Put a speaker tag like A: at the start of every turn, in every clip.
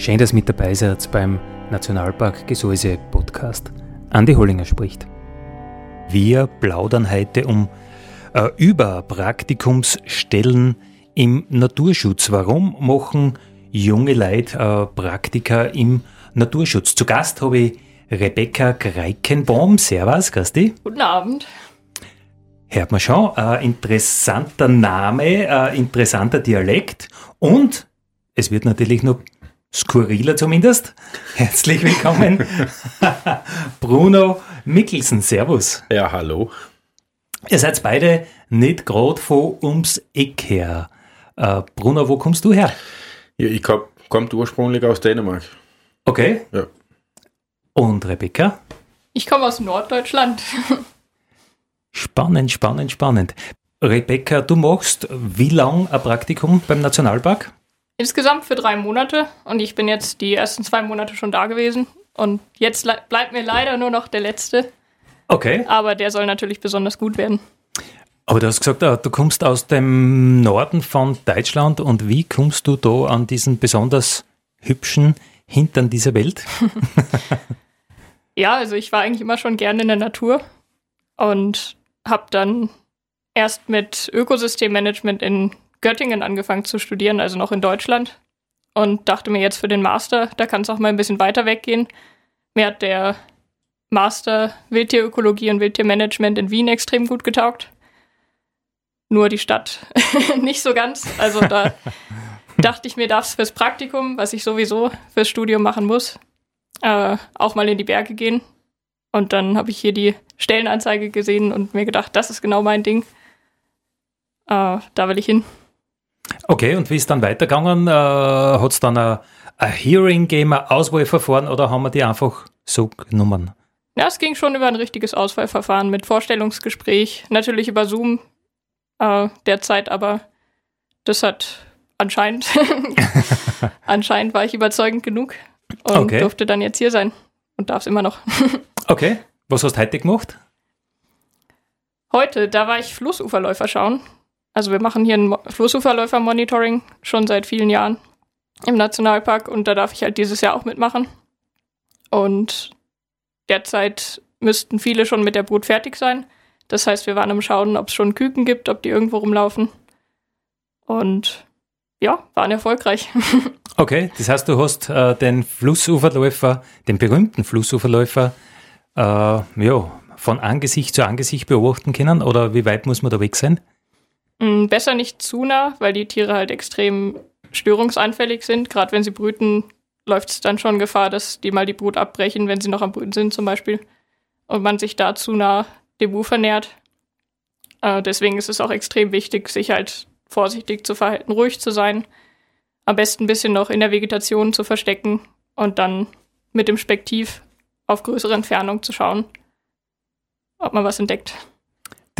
A: Schön, dass ihr mit dabei seid beim Nationalpark Gesäuse Podcast. Andi Hollinger spricht. Wir plaudern heute um äh, über Praktikumsstellen im Naturschutz. Warum machen junge Leute äh, Praktika im Naturschutz? Zu Gast habe ich Rebecca Greikenbaum. Servus, Christi.
B: Guten Abend.
A: Hört man schon, äh, interessanter Name, äh, interessanter Dialekt und es wird natürlich noch skurriler zumindest. Herzlich willkommen, Bruno Mikkelsen. Servus.
C: Ja, hallo.
A: Ihr seid beide nicht gerade von ums Eck her. Äh, Bruno, wo kommst du her?
C: Ja, ich komme ursprünglich aus Dänemark.
A: Okay.
C: Ja.
A: Und Rebecca?
B: Ich komme aus Norddeutschland.
A: spannend, spannend, spannend. Rebecca, du machst wie lang ein Praktikum beim Nationalpark?
B: Insgesamt für drei Monate und ich bin jetzt die ersten zwei Monate schon da gewesen. Und jetzt bleibt mir leider nur noch der letzte.
A: Okay.
B: Aber der soll natürlich besonders gut werden.
A: Aber du hast gesagt, äh, du kommst aus dem Norden von Deutschland und wie kommst du da an diesen besonders hübschen Hintern dieser Welt?
B: ja, also ich war eigentlich immer schon gerne in der Natur und habe dann erst mit Ökosystemmanagement in Göttingen angefangen zu studieren, also noch in Deutschland. Und dachte mir jetzt für den Master, da kann es auch mal ein bisschen weiter weggehen. Mir hat der Master Wildtierökologie und Wildtiermanagement in Wien extrem gut getaugt. Nur die Stadt nicht so ganz. Also da dachte ich mir, darf es fürs Praktikum, was ich sowieso fürs Studium machen muss, äh, auch mal in die Berge gehen. Und dann habe ich hier die Stellenanzeige gesehen und mir gedacht, das ist genau mein Ding. Äh, da will ich hin.
A: Okay, und wie ist dann weitergegangen? Äh, Hat es dann ein, ein Hearing gegeben, ein Auswahlverfahren oder haben wir die einfach so genommen?
B: Ja, es ging schon über ein richtiges Auswahlverfahren mit Vorstellungsgespräch, natürlich über Zoom äh, derzeit, aber das hat anscheinend, anscheinend war ich überzeugend genug und okay. durfte dann jetzt hier sein und darf es immer noch.
A: okay, was hast du heute gemacht?
B: Heute, da war ich Flussuferläufer schauen. Also wir machen hier ein Flussuferläufer-Monitoring schon seit vielen Jahren im Nationalpark und da darf ich halt dieses Jahr auch mitmachen. Und derzeit müssten viele schon mit der Brut fertig sein. Das heißt, wir waren am Schauen, ob es schon Küken gibt, ob die irgendwo rumlaufen. Und ja, waren erfolgreich.
A: okay, das heißt, du hast äh, den Flussuferläufer, den berühmten Flussuferläufer, äh, ja, von Angesicht zu Angesicht beobachten können oder wie weit muss man da weg sein?
B: Mm, besser nicht zu nah, weil die Tiere halt extrem störungsanfällig sind. Gerade wenn sie brüten, läuft es dann schon Gefahr, dass die mal die Brut abbrechen, wenn sie noch am Brüten sind zum Beispiel. Und man sich da zu nah dem Ufer nähert. Äh, deswegen ist es auch extrem wichtig, sich halt vorsichtig zu verhalten, ruhig zu sein. Am besten ein bisschen noch in der Vegetation zu verstecken und dann mit dem Spektiv auf größere Entfernung zu schauen, ob man was entdeckt.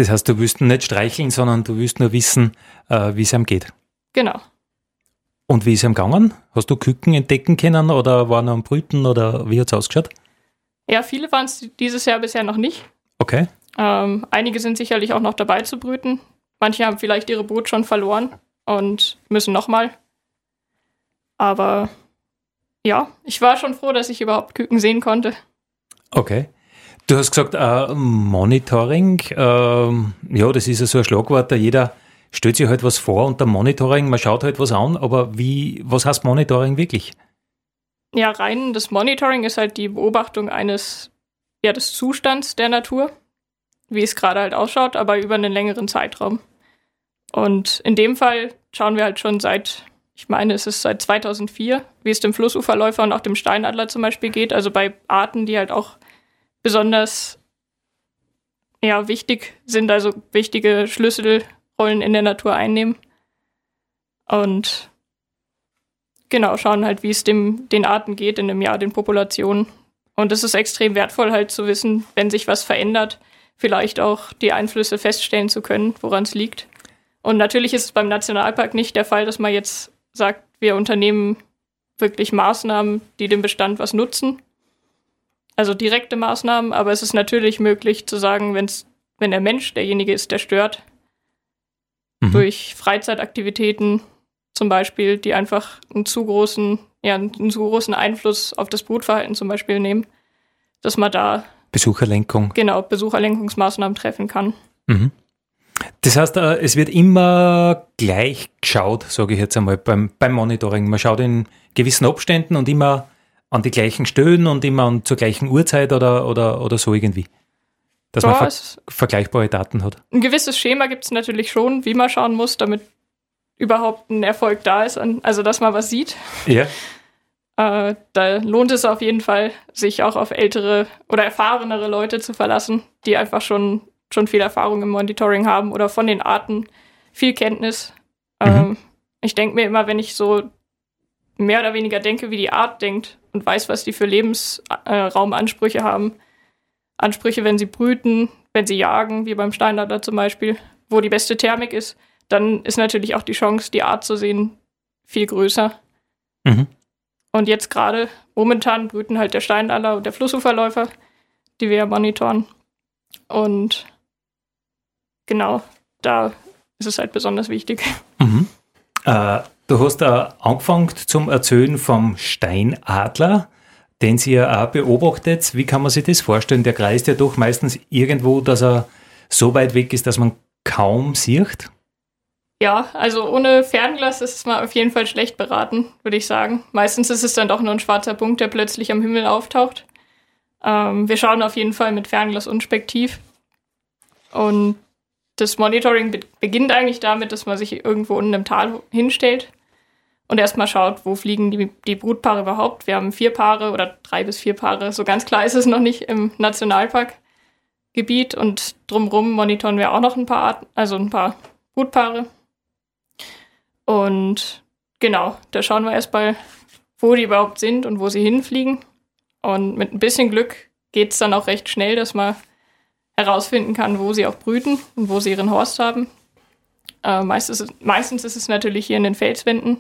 A: Das heißt, du wirst nicht streicheln, sondern du wirst nur wissen, äh, wie es ihm geht.
B: Genau.
A: Und wie ist es ihm gegangen? Hast du Küken entdecken können oder waren am Brüten oder wie hat es ausgeschaut?
B: Ja, viele waren es dieses Jahr bisher noch nicht.
A: Okay.
B: Ähm, einige sind sicherlich auch noch dabei zu brüten. Manche haben vielleicht ihre Brut schon verloren und müssen nochmal. Aber ja, ich war schon froh, dass ich überhaupt Küken sehen konnte.
A: Okay. Du hast gesagt, äh, Monitoring, äh, ja, das ist ja so ein Schlagwort, jeder stellt sich halt was vor unter Monitoring, man schaut halt was an, aber wie, was heißt Monitoring wirklich?
B: Ja, rein das Monitoring ist halt die Beobachtung eines, ja, des Zustands der Natur, wie es gerade halt ausschaut, aber über einen längeren Zeitraum. Und in dem Fall schauen wir halt schon seit, ich meine, es ist seit 2004, wie es dem Flussuferläufer und auch dem Steinadler zum Beispiel geht. Also bei Arten, die halt auch besonders ja, wichtig sind, also wichtige Schlüsselrollen in der Natur einnehmen. Und genau, schauen halt, wie es dem, den Arten geht in einem Jahr, den Populationen. Und es ist extrem wertvoll, halt zu wissen, wenn sich was verändert, vielleicht auch die Einflüsse feststellen zu können, woran es liegt. Und natürlich ist es beim Nationalpark nicht der Fall, dass man jetzt sagt, wir unternehmen wirklich Maßnahmen, die dem Bestand was nutzen. Also direkte Maßnahmen, aber es ist natürlich möglich zu sagen, wenn's, wenn der Mensch derjenige ist, der stört, mhm. durch Freizeitaktivitäten zum Beispiel, die einfach einen zu großen, ja, einen zu großen Einfluss auf das Brutverhalten zum Beispiel nehmen, dass man da
A: Besucherlenkung.
B: Genau, Besucherlenkungsmaßnahmen treffen kann.
A: Mhm. Das heißt, äh, es wird immer gleich geschaut, sage ich jetzt einmal, beim, beim Monitoring. Man schaut in gewissen Abständen und immer an die gleichen Stellen und immer an, zur gleichen Uhrzeit oder, oder, oder so irgendwie. Dass ja, man ver vergleichbare Daten hat.
B: Ein gewisses Schema gibt es natürlich schon, wie man schauen muss, damit überhaupt ein Erfolg da ist, also dass man was sieht.
A: Ja.
B: Äh, da lohnt es auf jeden Fall, sich auch auf ältere oder erfahrenere Leute zu verlassen, die einfach schon schon viel Erfahrung im Monitoring haben oder von den Arten viel Kenntnis. Mhm. Ähm, ich denke mir immer, wenn ich so mehr oder weniger denke, wie die Art denkt und weiß, was die für Lebensraumansprüche äh, haben. Ansprüche, wenn sie brüten, wenn sie jagen, wie beim Steinadler zum Beispiel, wo die beste Thermik ist, dann ist natürlich auch die Chance, die Art zu sehen, viel größer. Mhm. Und jetzt gerade, momentan brüten halt der Steinadler und der Flussuferläufer, die wir ja monitoren. Und genau, da ist es halt besonders wichtig.
A: Mhm. Äh, du hast äh, angefangen zum Erzählen vom Steinadler, den Sie ja auch beobachtet. Wie kann man sich das vorstellen? Der kreist ja doch meistens irgendwo, dass er so weit weg ist, dass man kaum sieht.
B: Ja, also ohne Fernglas ist man auf jeden Fall schlecht beraten, würde ich sagen. Meistens ist es dann doch nur ein schwarzer Punkt, der plötzlich am Himmel auftaucht. Ähm, wir schauen auf jeden Fall mit Fernglas und Spektiv. Und das Monitoring be beginnt eigentlich damit, dass man sich irgendwo unten im Tal hinstellt und erstmal schaut, wo fliegen die, die Brutpaare überhaupt. Wir haben vier Paare oder drei bis vier Paare, so ganz klar ist es noch nicht im Nationalparkgebiet und drumherum monitoren wir auch noch ein paar Arten, also ein paar Brutpaare. Und genau, da schauen wir erstmal, wo die überhaupt sind und wo sie hinfliegen. Und mit ein bisschen Glück geht es dann auch recht schnell, dass man herausfinden kann, wo sie auch brüten und wo sie ihren Horst haben. Äh, meistens, meistens ist es natürlich hier in den Felswänden.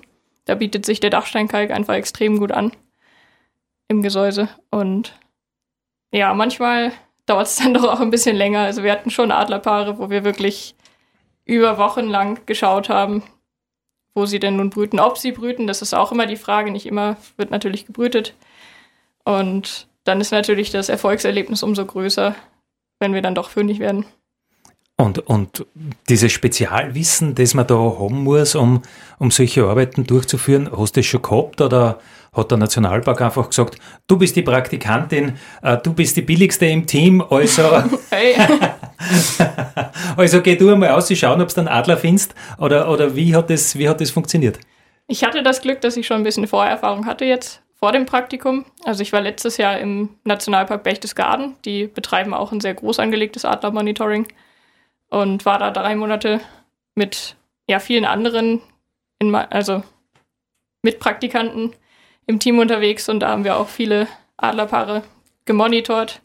B: Da bietet sich der Dachsteinkalk einfach extrem gut an im Gesäuse. Und ja, manchmal dauert es dann doch auch ein bisschen länger. Also wir hatten schon Adlerpaare, wo wir wirklich über Wochen lang geschaut haben, wo sie denn nun brüten. Ob sie brüten, das ist auch immer die Frage. Nicht immer wird natürlich gebrütet. Und dann ist natürlich das Erfolgserlebnis umso größer, wenn wir dann doch fündig werden.
A: Und, und dieses Spezialwissen, das man da haben muss, um, um solche Arbeiten durchzuführen, hast du das schon gehabt oder hat der Nationalpark einfach gesagt, du bist die Praktikantin, äh, du bist die billigste im Team, also, also geh du einmal aus, schauen, ob du einen Adler findest oder, oder wie, hat das, wie hat das funktioniert?
B: Ich hatte das Glück, dass ich schon ein bisschen Vorerfahrung hatte jetzt vor dem Praktikum. Also ich war letztes Jahr im Nationalpark Berchtesgaden. Die betreiben auch ein sehr groß angelegtes Adlermonitoring und war da drei Monate mit ja, vielen anderen, in, also Mitpraktikanten im Team unterwegs und da haben wir auch viele Adlerpaare gemonitort.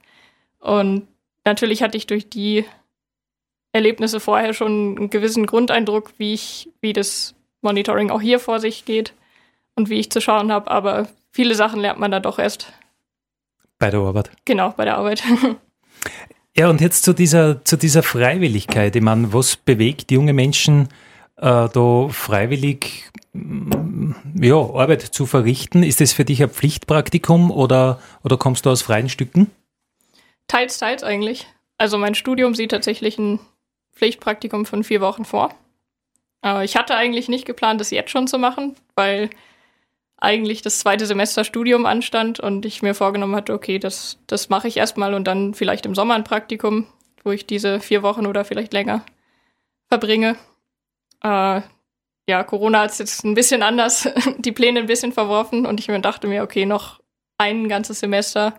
B: Und natürlich hatte ich durch die Erlebnisse vorher schon einen gewissen Grundeindruck, wie ich, wie das Monitoring auch hier vor sich geht und wie ich zu schauen habe, aber viele Sachen lernt man da doch erst.
A: Bei der Arbeit.
B: Genau, bei der Arbeit.
A: Ja, und jetzt zu dieser, zu dieser Freiwilligkeit. Ich meine, was bewegt junge Menschen, äh, da freiwillig mm, ja, Arbeit zu verrichten? Ist das für dich ein Pflichtpraktikum oder, oder kommst du aus freien Stücken?
B: Teils, teils eigentlich. Also mein Studium sieht tatsächlich ein Pflichtpraktikum von vier Wochen vor. Aber ich hatte eigentlich nicht geplant, das jetzt schon zu machen, weil eigentlich das zweite Semester Studium anstand und ich mir vorgenommen hatte, okay, das, das mache ich erstmal und dann vielleicht im Sommer ein Praktikum, wo ich diese vier Wochen oder vielleicht länger verbringe. Äh, ja, Corona hat jetzt ein bisschen anders, die Pläne ein bisschen verworfen und ich dachte mir, okay, noch ein ganzes Semester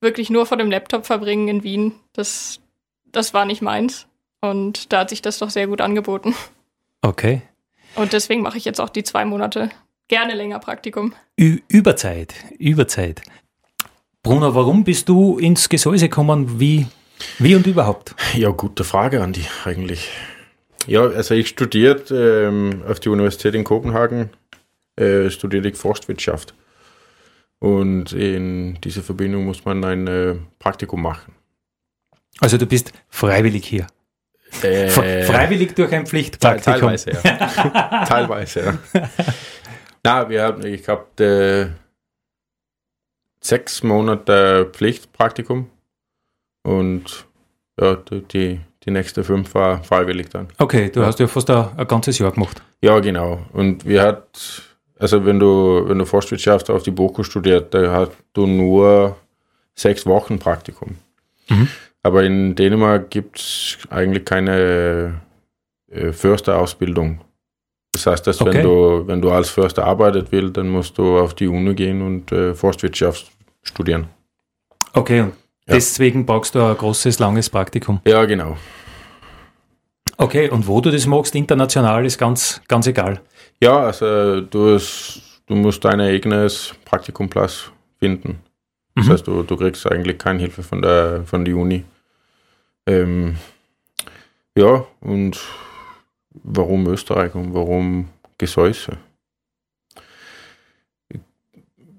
B: wirklich nur vor dem Laptop verbringen in Wien, das, das war nicht meins. Und da hat sich das doch sehr gut angeboten.
A: Okay.
B: Und deswegen mache ich jetzt auch die zwei Monate gerne länger Praktikum.
A: Ü Überzeit, Überzeit. Bruno, warum bist du ins Gesäuse gekommen? Wie, wie und überhaupt?
C: Ja, gute Frage, Andi, eigentlich. Ja, also ich studiert ähm, auf die Universität in Kopenhagen, äh, studierte ich Forstwirtschaft. Und in dieser Verbindung muss man ein äh, Praktikum machen.
A: Also du bist freiwillig hier.
C: Äh,
A: freiwillig durch ein Pflichtpraktikum.
C: Teilweise, ja. teilweise, ja. Na, wir haben, ich habe äh, sechs Monate Pflichtpraktikum und ja, die, die nächste fünf war freiwillig dann.
A: Okay, du ja. hast ja fast ein, ein, ganzes Jahr gemacht.
C: Ja, genau. Und wir hat, also wenn du, wenn du Forstwirtschaft auf die BOKU studiert, da hast du nur sechs Wochen Praktikum. Mhm. Aber in Dänemark gibt es eigentlich keine äh, Försterausbildung. Das heißt, dass okay. wenn du, wenn du als Förster arbeitet willst, dann musst du auf die Uni gehen und äh, Forstwirtschaft studieren.
A: Okay, und ja. deswegen brauchst du ein großes, langes Praktikum.
C: Ja, genau.
A: Okay, und wo du das magst, international, ist ganz, ganz egal.
C: Ja, also du, hast, du musst dein eigenes Praktikumplatz finden. Das mhm. heißt, du, du kriegst eigentlich keine Hilfe von der, von der Uni. Ähm, ja, und warum Österreich und warum Gesäuse?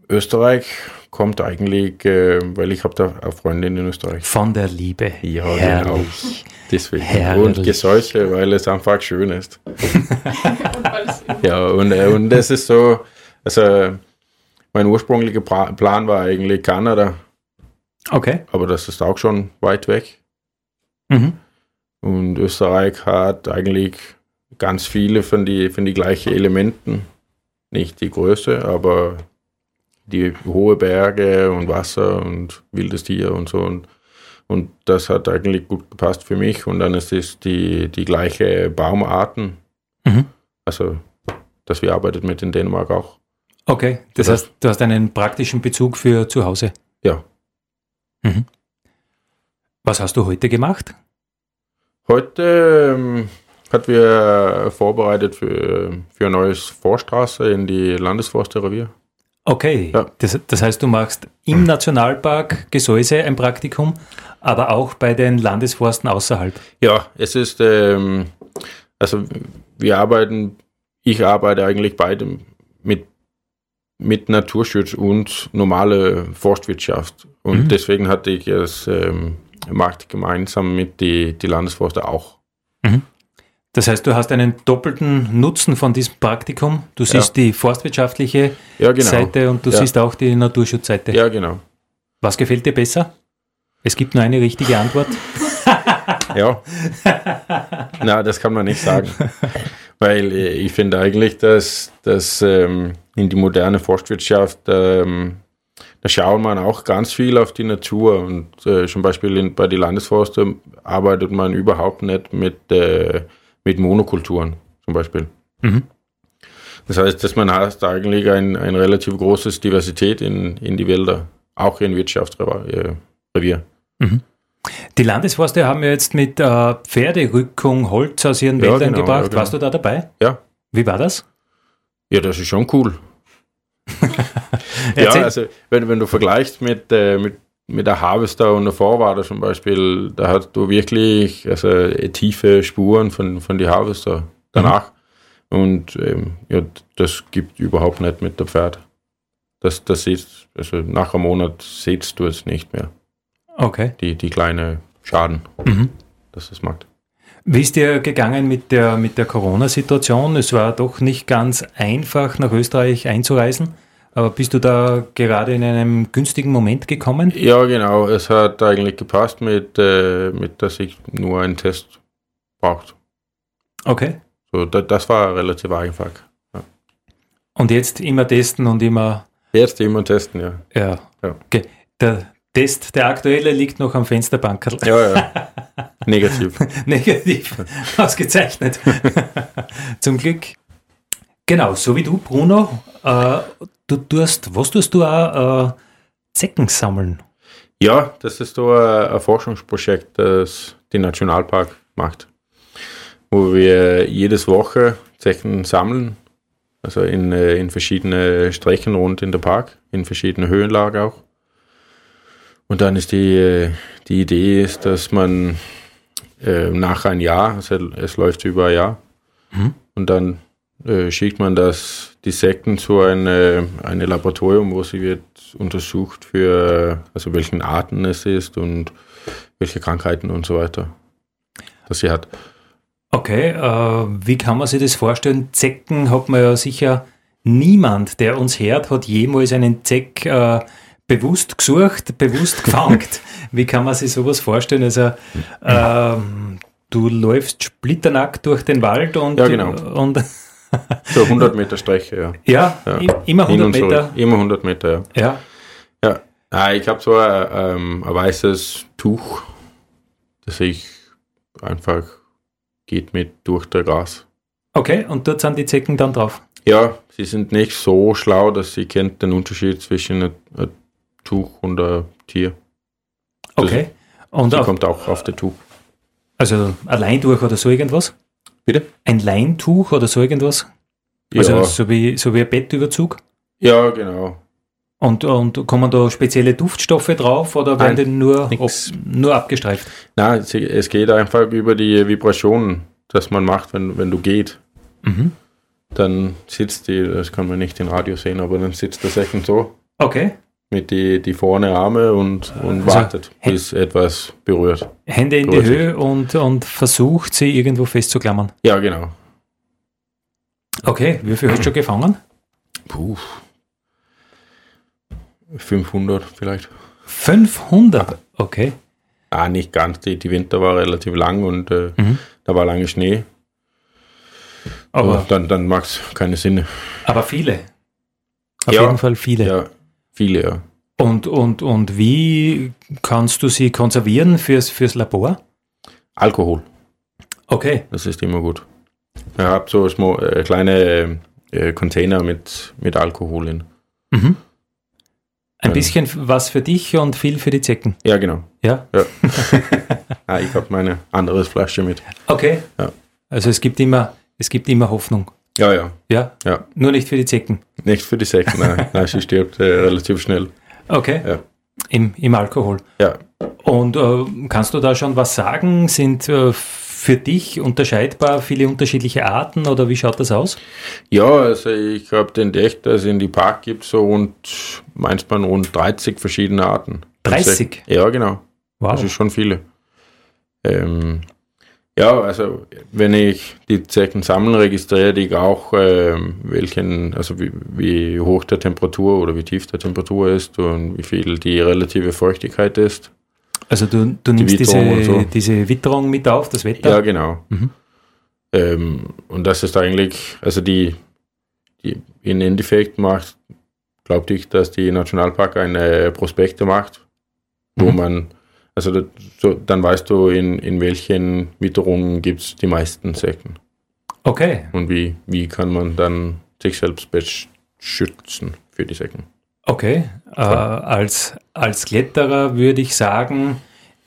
C: Österreich kommt eigentlich, äh, weil ich habe da eine Freundin in Österreich.
A: Von der Liebe.
C: Ja, genau. Herrlich. genau. Deswegen. Herrlich. Und Gesäuse, weil es einfach schön ist. ja, und, äh, und das ist so, also mein ursprünglicher Plan war eigentlich Kanada.
A: Okay.
C: Aber das ist auch schon weit weg. Mhm. Und Österreich hat eigentlich ganz viele von die, von die gleichen Elementen. Nicht die Größe, aber die hohe Berge und Wasser und wildes Tier und so. Und, und das hat eigentlich gut gepasst für mich. Und dann ist es die, die gleiche Baumarten. Mhm. Also, dass wir arbeitet mit in Dänemark auch.
A: Okay, das Oder? heißt, du hast einen praktischen Bezug für zu Hause.
C: Ja.
A: Mhm. Was hast du heute gemacht?
C: Heute ähm, hat wir vorbereitet für, für eine neue Forststraße in die Landesforstrevier.
A: Okay, ja. das, das, heißt, du machst im Nationalpark Gesäuse ein Praktikum, aber auch bei den Landesforsten außerhalb.
C: Ja, es ist, ähm, also wir arbeiten, ich arbeite eigentlich beide mit mit Naturschutz und normale Forstwirtschaft. Und mhm. deswegen hatte ich es ähm, macht gemeinsam mit die, die Landesforste auch.
A: Mhm. Das heißt, du hast einen doppelten Nutzen von diesem Praktikum. Du siehst ja. die forstwirtschaftliche ja, genau. Seite und du ja. siehst auch die Naturschutzseite.
C: Ja, genau.
A: Was gefällt dir besser? Es gibt nur eine richtige Antwort.
C: ja. Na, das kann man nicht sagen. Weil äh, ich finde eigentlich, dass, dass ähm, in die moderne Forstwirtschaft ähm, da schaut man auch ganz viel auf die Natur und äh, zum Beispiel in, bei den Landesforsten arbeitet man überhaupt nicht mit, äh, mit Monokulturen zum Beispiel. Mhm. Das heißt, dass man hat eigentlich ein, ein relativ großes Diversität in, in die Wälder, auch in Wirtschaftsrevier.
A: Mhm. Die Landesforste haben ja jetzt mit äh, Pferderückung Holz aus ihren ja, Wäldern genau, gebracht. Ja, genau. Warst du da dabei?
C: Ja.
A: Wie war das?
C: Ja, das ist schon cool. ja, also wenn, wenn du vergleichst mit, äh, mit, mit der Harvester und der Vorwader zum Beispiel, da hast du wirklich also, äh, tiefe Spuren von, von die Harvester danach. Mhm. Und ähm, ja, das gibt überhaupt nicht mit der Pferd. Das, das siehst, also nach einem Monat siehst du es nicht mehr.
A: Okay.
C: Die, die kleine Schaden, mhm. das es macht.
A: Wie ist dir gegangen mit der, mit der Corona-Situation? Es war doch nicht ganz einfach, nach Österreich einzureisen. Aber bist du da gerade in einem günstigen Moment gekommen?
C: Ja, genau. Es hat eigentlich gepasst, mit, äh, mit dass ich nur einen Test braucht.
A: Okay.
C: So, da, das war relativ einfach. Ja.
A: Und jetzt immer testen und immer.
C: Jetzt immer testen, ja.
A: Ja. ja. Okay. Der Test, der aktuelle, liegt noch am Fensterbankerl.
C: Ja, ja. Negativ.
A: Negativ. Ausgezeichnet. Zum Glück. Genau, so wie du, Bruno. Äh, du tust, was tust du auch? Äh, Zecken sammeln.
C: Ja, das ist so ein, Forschungsprojekt, das die Nationalpark macht, wo wir jedes Woche Zecken sammeln, also in, äh, in verschiedene Strecken rund in der Park, in verschiedene Höhenlagen auch. Und dann ist die, äh, die Idee ist, dass man äh, nach ein Jahr, also es läuft über ein Jahr, mhm. und dann äh, schickt man das, die Sekten zu einem eine Laboratorium, wo sie wird untersucht für, also welchen Arten es ist und welche Krankheiten und so weiter, dass sie hat.
A: Okay, äh, wie kann man sich das vorstellen? Zecken hat man ja sicher niemand, der uns hört, hat jemals einen Zeck äh, bewusst gesucht, bewusst gefangen. wie kann man sich sowas vorstellen? Also äh, du läufst splitternackt durch den Wald und,
C: ja, genau.
A: und
C: so 100 Meter Strecke,
A: ja. Ja, ja. immer 100 Meter.
C: Immer 100 Meter, ja.
A: Ja.
C: ja. Ah, ich habe so ein, ähm, ein weißes Tuch, das ich einfach geht mit durch der Gras.
A: Okay, und dort sind die Zecken dann drauf?
C: Ja, sie sind nicht so schlau, dass sie kennt den Unterschied zwischen einem, einem Tuch und einem Tier.
A: Okay.
C: Und sie kommt auch auf das Tuch.
A: Also allein durch oder so irgendwas?
C: Bitte?
A: Ein Leintuch oder so irgendwas? Also ja. so, wie, so wie ein Bettüberzug?
C: Ja, genau.
A: Und, und kommen da spezielle Duftstoffe drauf oder werden die nur, ob, nur abgestreift?
C: Nein, es geht einfach über die Vibrationen, dass man macht, wenn, wenn du geht. Mhm. Dann sitzt die, das kann man nicht im Radio sehen, aber dann sitzt der Second so.
A: Okay
C: mit die, die vorne Arme und, und also wartet, bis etwas berührt.
A: Hände in die Höhe und, und versucht sie irgendwo festzuklammern.
C: Ja, genau.
A: Okay, wie viel hast du schon gefangen?
C: Puh. 500 vielleicht.
A: 500? Okay.
C: Ah, nicht ganz. Die, die Winter war relativ lang und äh, mhm. da war lange Schnee. Aber also dann, dann macht es keine Sinn.
A: Aber viele. Auf
C: ja,
A: jeden Fall viele.
C: Ja, Viele, ja.
A: Und, und, und wie kannst du sie konservieren fürs, fürs Labor?
C: Alkohol.
A: Okay.
C: Das ist immer gut. Ich habe so small, äh, kleine äh, Container mit, mit Alkohol in.
A: Mhm. Ein bisschen was für dich und viel für die Zecken.
C: Ja, genau.
A: Ja?
C: ja. ah, ich habe meine andere Flasche mit.
A: Okay.
C: Ja.
A: Also es gibt immer, es gibt immer Hoffnung.
C: Ja, ja.
A: Ja?
C: Ja.
A: Nur nicht für die Zecken?
C: Nicht für die Zecken, nein. nein sie stirbt äh, relativ schnell.
A: Okay.
C: Ja.
A: Im, Im Alkohol.
C: Ja.
A: Und äh, kannst du da schon was sagen? Sind äh, für dich unterscheidbar viele unterschiedliche Arten oder wie schaut das aus?
C: Ja, also ich habe entdeckt, dass es in die Park gibt so rund, manchmal rund 30 verschiedene Arten.
A: 30?
C: Ja, genau.
A: Wow.
C: Das ist schon viele. Ähm, ja, also wenn ich die Zecken sammeln, registriere ich auch, äh, welchen, also wie, wie, hoch der Temperatur oder wie tief der Temperatur ist und wie viel die relative Feuchtigkeit ist.
A: Also du, du nimmst die diese, so. diese Witterung mit auf, das Wetter?
C: Ja, genau. Mhm. Ähm, und das ist eigentlich, also die, die im Endeffekt macht, glaube ich, dass die Nationalpark eine Prospekte macht, wo mhm. man also da, so, dann weißt du, in, in welchen Witterungen gibt es die meisten Säcken.
A: Okay.
C: Und wie, wie kann man dann sich selbst beschützen für die Säcken.
A: Okay. Äh, als, als Kletterer würde ich sagen,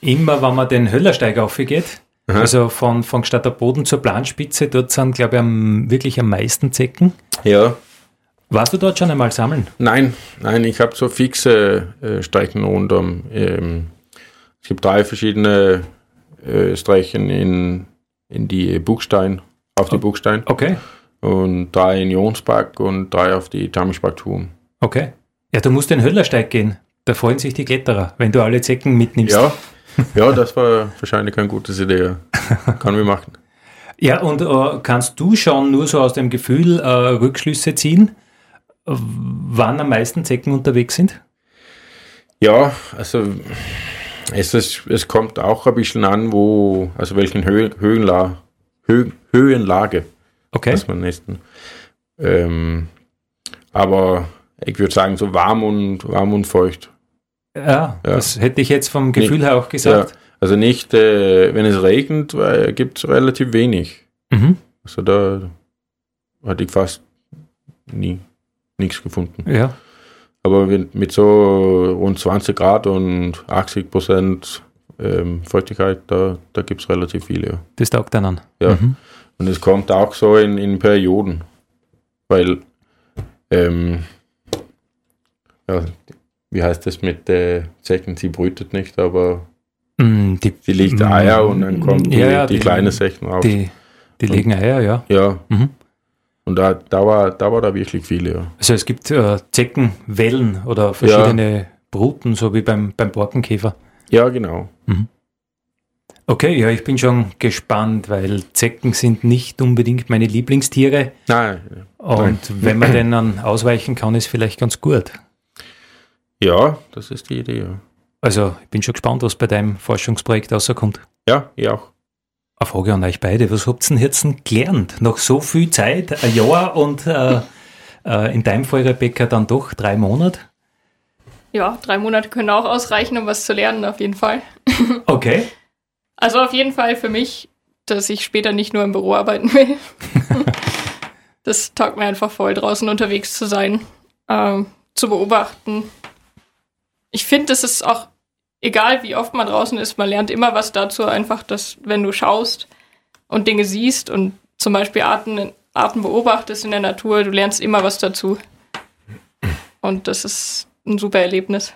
A: immer wenn man den Höllersteig aufgeht, Aha. also von, von Gstatter Boden zur Planspitze, dort sind, glaube ich, am, wirklich am meisten Zecken.
C: Ja.
A: Warst du dort schon einmal sammeln?
C: Nein, nein, ich habe so fixe äh, Strecken rund um ähm, es gibt drei verschiedene äh, Strecken in, in die Buchstein, auf die oh. Buchstein.
A: Okay.
C: Und drei in Jonspark und drei auf die Tamischpark-Turm.
A: Okay. Ja, du musst den Höllersteig gehen. Da freuen sich die Kletterer, wenn du alle Zecken mitnimmst.
C: Ja, ja das war wahrscheinlich eine gute Idee. Kann wir machen.
A: Ja, und äh, kannst du schon nur so aus dem Gefühl äh, Rückschlüsse ziehen, wann am meisten Zecken unterwegs sind?
C: Ja, also es, ist, es kommt auch ein bisschen an, wo, also welchen Höhe, Höhenla, Hö, Höhenlage.
A: Okay.
C: Dass man nächsten, ähm, aber ich würde sagen, so warm und warm und feucht.
A: Ja, ja, das hätte ich jetzt vom Gefühl her auch gesagt. Ja,
C: also nicht, äh, wenn es regnet, gibt es relativ wenig. Mhm. Also da hatte ich fast nie nichts gefunden.
A: Ja.
C: Aber mit, so rund 20 Grad und 80 Prozent ähm, Feuchtigkeit, da, da gibt es relativ viele. Ja.
A: Das taugt dann an.
C: Ja.
A: Mhm.
C: Und es kommt auch so in, in Perioden, weil, ähm, ja, wie heißt das mit äh, Zecken? Sie brütet nicht, aber
A: Mm, Die,
C: sie legt
A: Mm,
C: Eier und dann kommen die,
A: ja,
C: die,
A: die-
C: kleinen Zecken raus.
A: die, die legen Eier, ja.
C: ja,
A: Mhm.
C: Und da, da, war, da war da wirklich viele, ja.
A: Also es gibt äh, Zeckenwellen oder verschiedene Bruten, so wie beim, beim Borkenkäfer.
C: Ja, genau.
A: Okay, ja, ich bin schon gespannt, weil Zecken sind nicht unbedingt meine Lieblingstiere.
C: Nein,
A: Und wenn man denen ausweichen kann, ist vielleicht ganz gut.
C: ja, das ist die Idee, ja.
A: Also ich bin schon gespannt, was bei deinem Forschungsprojekt rauskommt.
C: Ja, ich auch.
A: Eine Frage an euch beide. Was habt ihr denn jetzt gelernt? Nach so viel Zeit, ein Jahr und äh, äh, in deinem Fall, Rebecca, dann doch drei Monate?
B: Ja, drei Monate können auch ausreichen, um was zu lernen, auf jeden Fall.
A: Okay.
B: Also auf jeden Fall für mich, dass ich später nicht nur im Büro arbeiten will. das taugt mir einfach voll, draußen unterwegs zu sein, ähm, zu beobachten. Ich finde, es ist auch, egal wie oft man draußen ist, man lernt immer was dazu, einfach, dass wenn du schaust und Dinge siehst und zum Beispiel Arten, Arten beobachtest in der Natur, du lernst immer was dazu. Und das ist ein super Erlebnis.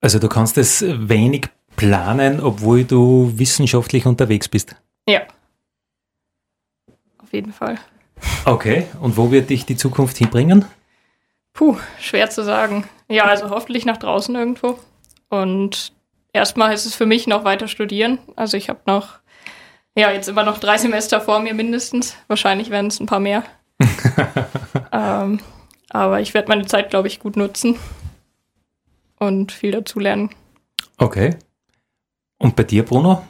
A: Also du kannst es wenig planen, obwohl du wissenschaftlich unterwegs bist.
B: Ja. Auf jeden Fall.
A: Okay. Und wo wird dich die Zukunft hinbringen?
B: Puh, schwer zu sagen. Ja, also hoffentlich nach draußen irgendwo. Und erstmal ist es für mich noch weiter studieren. Also ich habe noch, ja, jetzt immer noch drei Semester vor mir mindestens. Wahrscheinlich werden es ein paar mehr. ähm, aber ich werde meine Zeit, glaube ich, gut nutzen und viel dazu lernen.
A: Okay. Und bei dir, Bruno?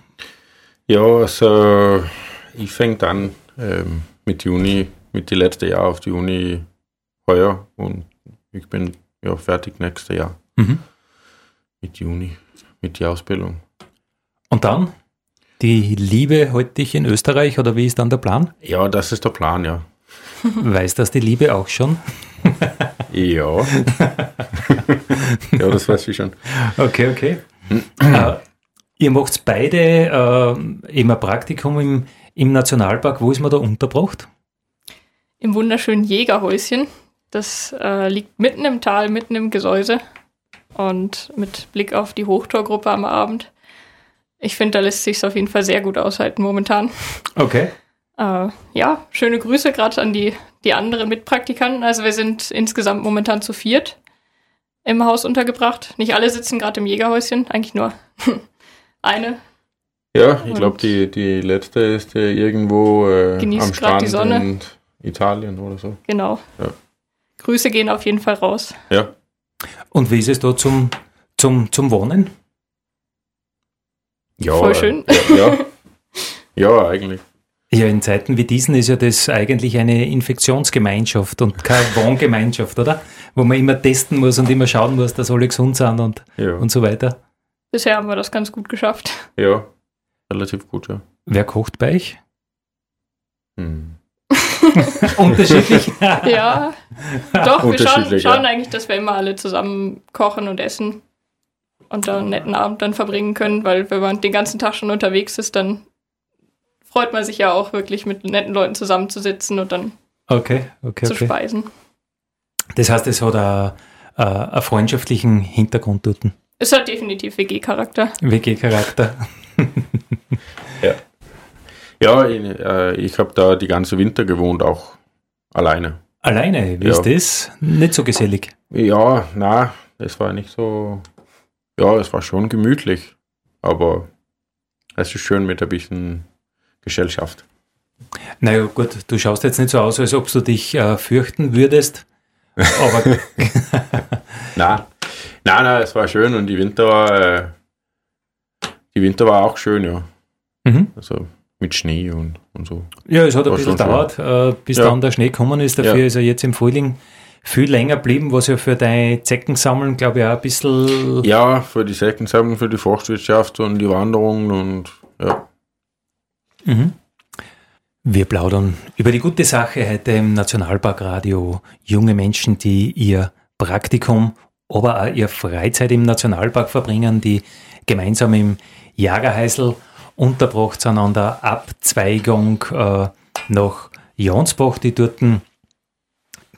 C: Ja, also ich fange dann ähm, mit Juni, mit die letzte Jahr auf die Uni heuer und ich bin ja fertig nächstes Jahr
A: Mhm.
C: Mit Juni, mit der Ausbildung.
A: Und dann? Die Liebe hält dich in Österreich oder wie ist dann der Plan?
C: Ja, das ist der Plan, ja.
A: Weiß das die Liebe auch schon?
C: Ja. ja, das weiß ich schon.
A: Okay, okay. äh, ihr macht beide äh, eben ein Praktikum im, im Nationalpark. Wo ist man da untergebracht?
B: Im wunderschönen Jägerhäuschen. Das äh, liegt mitten im Tal, mitten im Gesäuse und mit Blick auf die Hochtorgruppe am Abend. Ich finde, da lässt sich auf jeden Fall sehr gut aushalten momentan.
A: Okay.
B: Äh, ja, schöne Grüße gerade an die, die anderen Mitpraktikanten. Also wir sind insgesamt momentan zu viert im Haus untergebracht. Nicht alle sitzen gerade im Jägerhäuschen, eigentlich nur eine.
C: Ja, ich glaube, die, die letzte ist äh, irgendwo äh,
B: Genießt
C: am Strand
B: die Sonne.
C: in Italien oder so.
B: Genau.
C: Ja.
B: Grüße gehen auf jeden Fall raus.
C: Ja.
A: Und wie ist es da zum, zum, zum Wohnen?
C: ja
B: Voll
C: äh,
B: schön.
C: Ja, ja. ja, eigentlich.
A: Ja, in Zeiten wie diesen ist ja das eigentlich eine Infektionsgemeinschaft und keine Wohngemeinschaft, oder? Wo man immer testen muss und immer schauen muss, dass alle gesund sind und,
C: Ja,
A: und so weiter.
B: Bisher haben wir das ganz gut geschafft.
C: ja. relativ gut, ja.
A: Wer kocht bei euch?
C: Hm.
A: Unterschiedlich.
B: Ja, doch, wir schauen, schauen eigentlich, dass wir immer alle zusammen kochen und essen und da einen netten Abend dann verbringen können, weil wenn man den ganzen Tag schon unterwegs ist, dann freut man sich ja auch wirklich mit netten Leuten zusammenzusitzen und dann
A: Okay, okay,
B: zu
A: okay.
B: speisen.
A: Das heißt, es hat einen, äh, einen freundschaftlichen Hintergrund dort.
B: Es hat definitiv WG-Charakter.
A: WG-Charakter.
C: Ja, ich, äh, ich habe da die ganze Winter gewohnt, auch alleine.
A: Alleine, wie
C: Ja.
A: ist das? Nicht so gesellig.
C: Ja, na, es war nicht so. Ja, es war schon gemütlich, aber es ist schön mit ein bisschen Gesellschaft.
A: Naja, gut, du schaust jetzt nicht so aus, als ob du dich äh, fürchten würdest. Aber
C: Na, na, na, es war schön und die Winter war, äh, die Winter war auch schön, ja.
A: mhm.
C: Also mit Schnee und, und so.
A: ja, es hat ein bisschen gedauert, äh, bis
C: Ja.
A: dann der Schnee gekommen ist. Dafür
C: Ja.
A: ist er jetzt im Frühling viel länger geblieben, was ja für dein Zeckensammeln, glaube ich, auch ein bisschen.
C: Ja, für die Säckensammlung, für die Forstwirtschaft und die Wanderung und ja.
A: Mhm. Wir plaudern über die gute Sache heute im Nationalparkradio. Junge Menschen, die ihr Praktikum, aber auch ihre Freizeit im Nationalpark verbringen, die gemeinsam im Jagerheisel unterbracht sind an der Abzweigung äh, nach Jansbach, die dort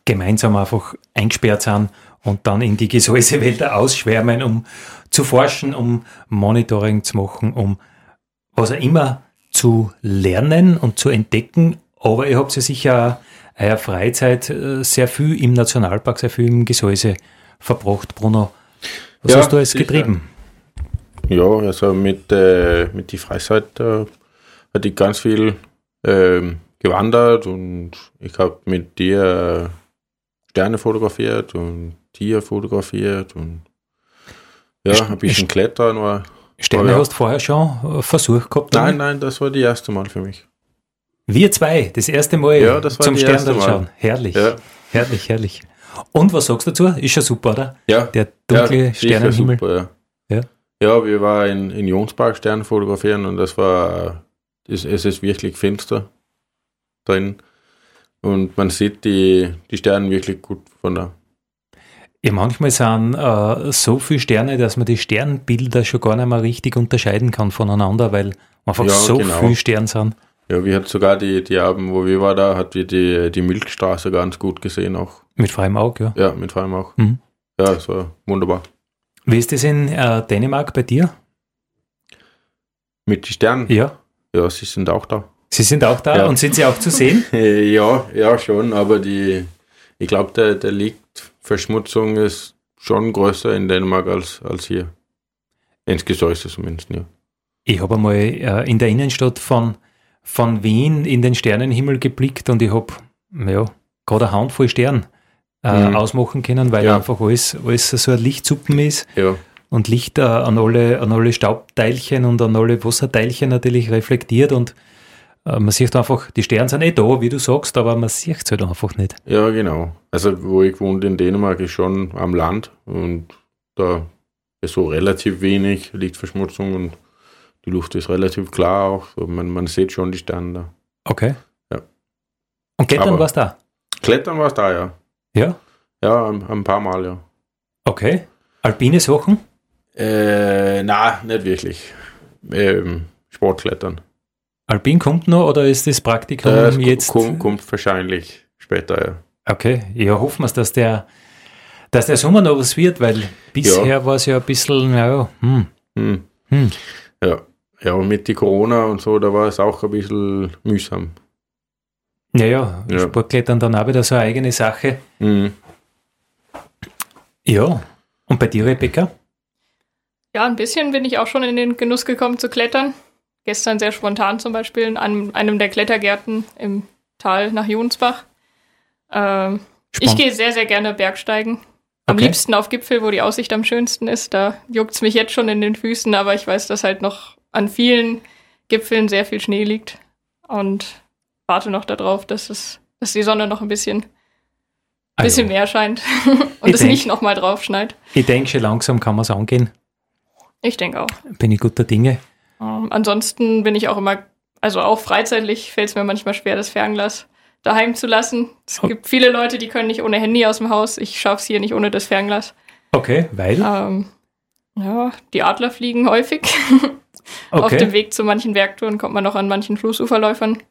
A: gemeinsam einfach eingesperrt sind und dann in die Gesäusewälder ausschwärmen, um zu forschen, um Monitoring zu machen, um was auch immer zu lernen und zu entdecken. Aber ihr habt ja sicher auch eure Freizeit äh, sehr viel im Nationalpark, sehr viel im Gesäuse verbracht. Bruno, was ja, hast du alles getrieben?
C: Ja, also mit, äh, mit die Freizeit äh, hatte ich ganz viel äh, gewandert und ich habe mit dir Sterne fotografiert und Tier fotografiert und ja, ein bisschen Klettern war
A: Sterne ja. hast du vorher schon äh, versucht gehabt?
C: Nein, nein, das war das erste Mal für mich.
A: Wir zwei, das erste Mal
C: ja, das zum Stern schauen.
A: Herrlich, ja. herrlich, herrlich. Und was sagst du dazu? Ist schon super, oder?
C: Ja.
A: Der dunkle ja, Sternenhimmel.
C: Super, ja. ja. Ja, wir waren in, in Jonspark Sterne fotografieren und das war, das, es ist wirklich finster drin. Und man sieht die, die Sterne wirklich gut von da.
A: Ja, manchmal sind äh, so viele Sterne, dass man die Sternbilder schon gar nicht mehr richtig unterscheiden kann voneinander, weil einfach ja, so genau. viele Sterne sind.
C: Ja, wir hatten sogar die, die Abend, wo wir waren, da hat wir die, die Milchstraße ganz gut gesehen auch.
A: Mit freiem Auge,
C: ja. Ja, mit freiem Auge. Mhm. Ja, das war wunderbar.
A: Wie ist das in äh, Dänemark bei dir?
C: Mit den Sternen?
A: Ja.
C: Ja, sie sind auch da.
A: Sie sind auch da ja. und sind sie auch zu sehen?
C: ja, ja, schon, aber die, ich glaube, der, der liegt Verschmutzung ist schon größer in Dänemark als, als hier. Ins Gesäuse zumindest, ja.
A: Ich habe einmal äh, in der Innenstadt von, von Wien in den Sternenhimmel geblickt und ich habe ja, gerade eine Handvoll Stern äh, mhm. ausmachen können, weil ja. einfach alles, alles so ein Lichtsuppen ist.
C: Ja.
A: Und Licht äh, an, alle, an alle Staubteilchen und an alle Wasserteilchen natürlich reflektiert und äh, man sieht einfach, die Sterne sind eh da, wie du sagst, aber man sieht es halt einfach nicht.
C: Ja, genau. Also, wo ich wohne in Dänemark, ist schon am Land und da ist so relativ wenig Lichtverschmutzung und die Luft ist relativ klar auch. Man, man sieht schon die Sterne da.
A: Okay.
C: Ja.
A: Und Klettern war es da?
C: Klettern war es da, ja.
A: Ja?
C: Ja, ein, ein, paar Mal, ja.
A: Okay. Alpine Sachen?
C: Äh, na, nicht wirklich. Ähm, Sportklettern.
A: Alpin kommt noch oder ist das Praktikum das jetzt?
C: Kommt, kommt wahrscheinlich später, ja.
A: Okay, ja, hoffen wir dass der, dass der Sommer noch was wird, weil bisher ja. war es ja ein bisschen, ja, hm.
C: Hm. Hm. Ja. ja, und mit die Corona und so, da war es auch ein bisschen mühsam.
A: Ja, ja, ja. Sportklettern dann auch wieder so eine eigene Sache.
C: Mhm.
A: Ja, und bei dir, Rebecca?
B: Ja, ein bisschen bin ich auch schon in den Genuss gekommen zu klettern gestern sehr spontan zum Beispiel in einem, einem der Klettergärten im Tal nach Jonsbach. Ähm, ich gehe sehr, sehr gerne Bergsteigen. Am okay. liebsten auf Gipfel, wo die Aussicht am schönsten ist. Da juckt es mich jetzt schon in den Füßen, aber ich weiß, dass halt noch an vielen Gipfeln sehr viel Schnee liegt. Und warte noch darauf, dass, es, dass die Sonne noch ein bisschen, also, bisschen mehr scheint und es denk, nicht nochmal drauf schneit.
A: Ich denke, schon langsam kann man es angehen.
B: Ich denke auch.
A: Bin ich guter Dinge.
B: Ähm, ansonsten bin ich auch immer, also auch freizeitlich fällt es mir manchmal schwer, das Fernglas daheim zu lassen. Es oh. gibt viele Leute, die können nicht ohne Handy aus dem Haus. Ich schaffe es hier nicht ohne das Fernglas.
A: Okay, weil?
B: Ähm, ja, die Adler fliegen häufig. okay. Auf dem Weg zu manchen Werktouren kommt man noch an manchen Flussuferläufern,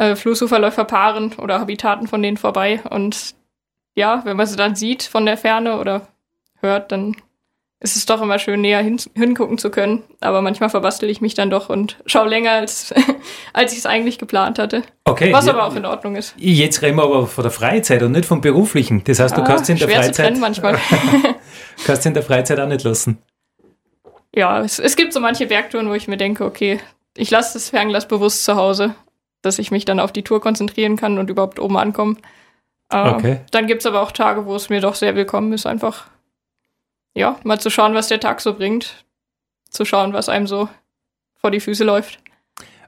B: äh, Flussuferläuferpaaren oder Habitaten von denen vorbei. Und ja, wenn man sie dann sieht von der Ferne oder hört, dann es ist doch immer schön, näher hin, hingucken zu können. Aber manchmal verbastel ich mich dann doch und schaue länger, als, als ich es eigentlich geplant hatte.
A: Okay.
B: Was ja, aber auch in Ordnung ist.
A: Jetzt reden wir aber von der Freizeit und nicht vom Beruflichen. Das heißt, du ah, kannst in der Freizeit. Zu trennen
B: manchmal.
A: kannst in der Freizeit auch nicht lassen.
B: Ja, es, es gibt so manche Bergtouren, wo ich mir denke, okay, ich lasse das Fernglas bewusst zu Hause, dass ich mich dann auf die Tour konzentrieren kann und überhaupt oben ankomme. Äh, okay. Dann gibt es aber auch Tage, wo es mir doch sehr willkommen ist, einfach ja, mal zu schauen, was der Tag so bringt. Zu schauen, was einem so vor die Füße läuft.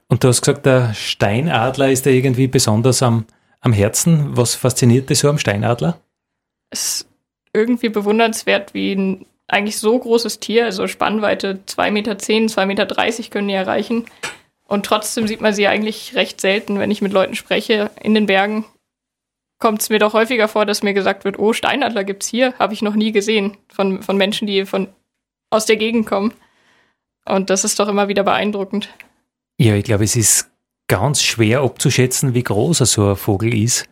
A: Und du hast gesagt, der Steinadler ist dir irgendwie besonders am, am Herzen. Was fasziniert dich so am Steinadler?
B: Es ist irgendwie bewundernswert, wie ein eigentlich so großes Tier, also Spannweite 2,10 Meter, 2,30 Meter können die erreichen. Und trotzdem sieht man sie eigentlich recht selten, wenn ich mit Leuten spreche in den Bergen. Kommt es mir doch häufiger vor, dass mir gesagt wird, oh, Steinadler gibt es hier, habe ich noch nie gesehen von, von Menschen, die von, aus der Gegend kommen. Und das ist doch immer wieder beeindruckend.
A: Ja, ich glaube, es ist ganz schwer abzuschätzen, wie groß so ein Vogel ist.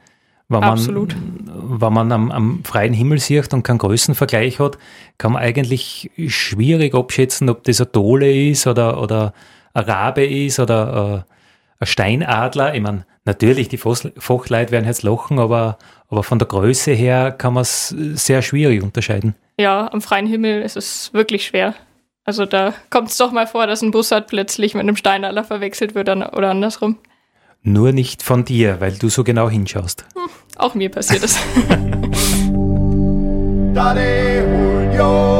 A: Wenn man,
B: Absolut.
A: Wenn man am, am, freien Himmel sieht und keinen Größenvergleich hat, kann man eigentlich schwierig abschätzen, ob das ein Dole ist oder, oder ein Rabe ist oder äh, ein Steinadler. Ich meine, natürlich, die Fachleute werden jetzt lachen, aber, aber von der Größe her kann man es sehr schwierig unterscheiden.
B: Ja, am freien Himmel ist es wirklich schwer. Also da kommt es doch mal vor, dass ein Bussard plötzlich mit einem Steinadler verwechselt wird oder andersrum.
A: Nur nicht von dir, weil du so genau hinschaust. Hm,
B: auch mir passiert es.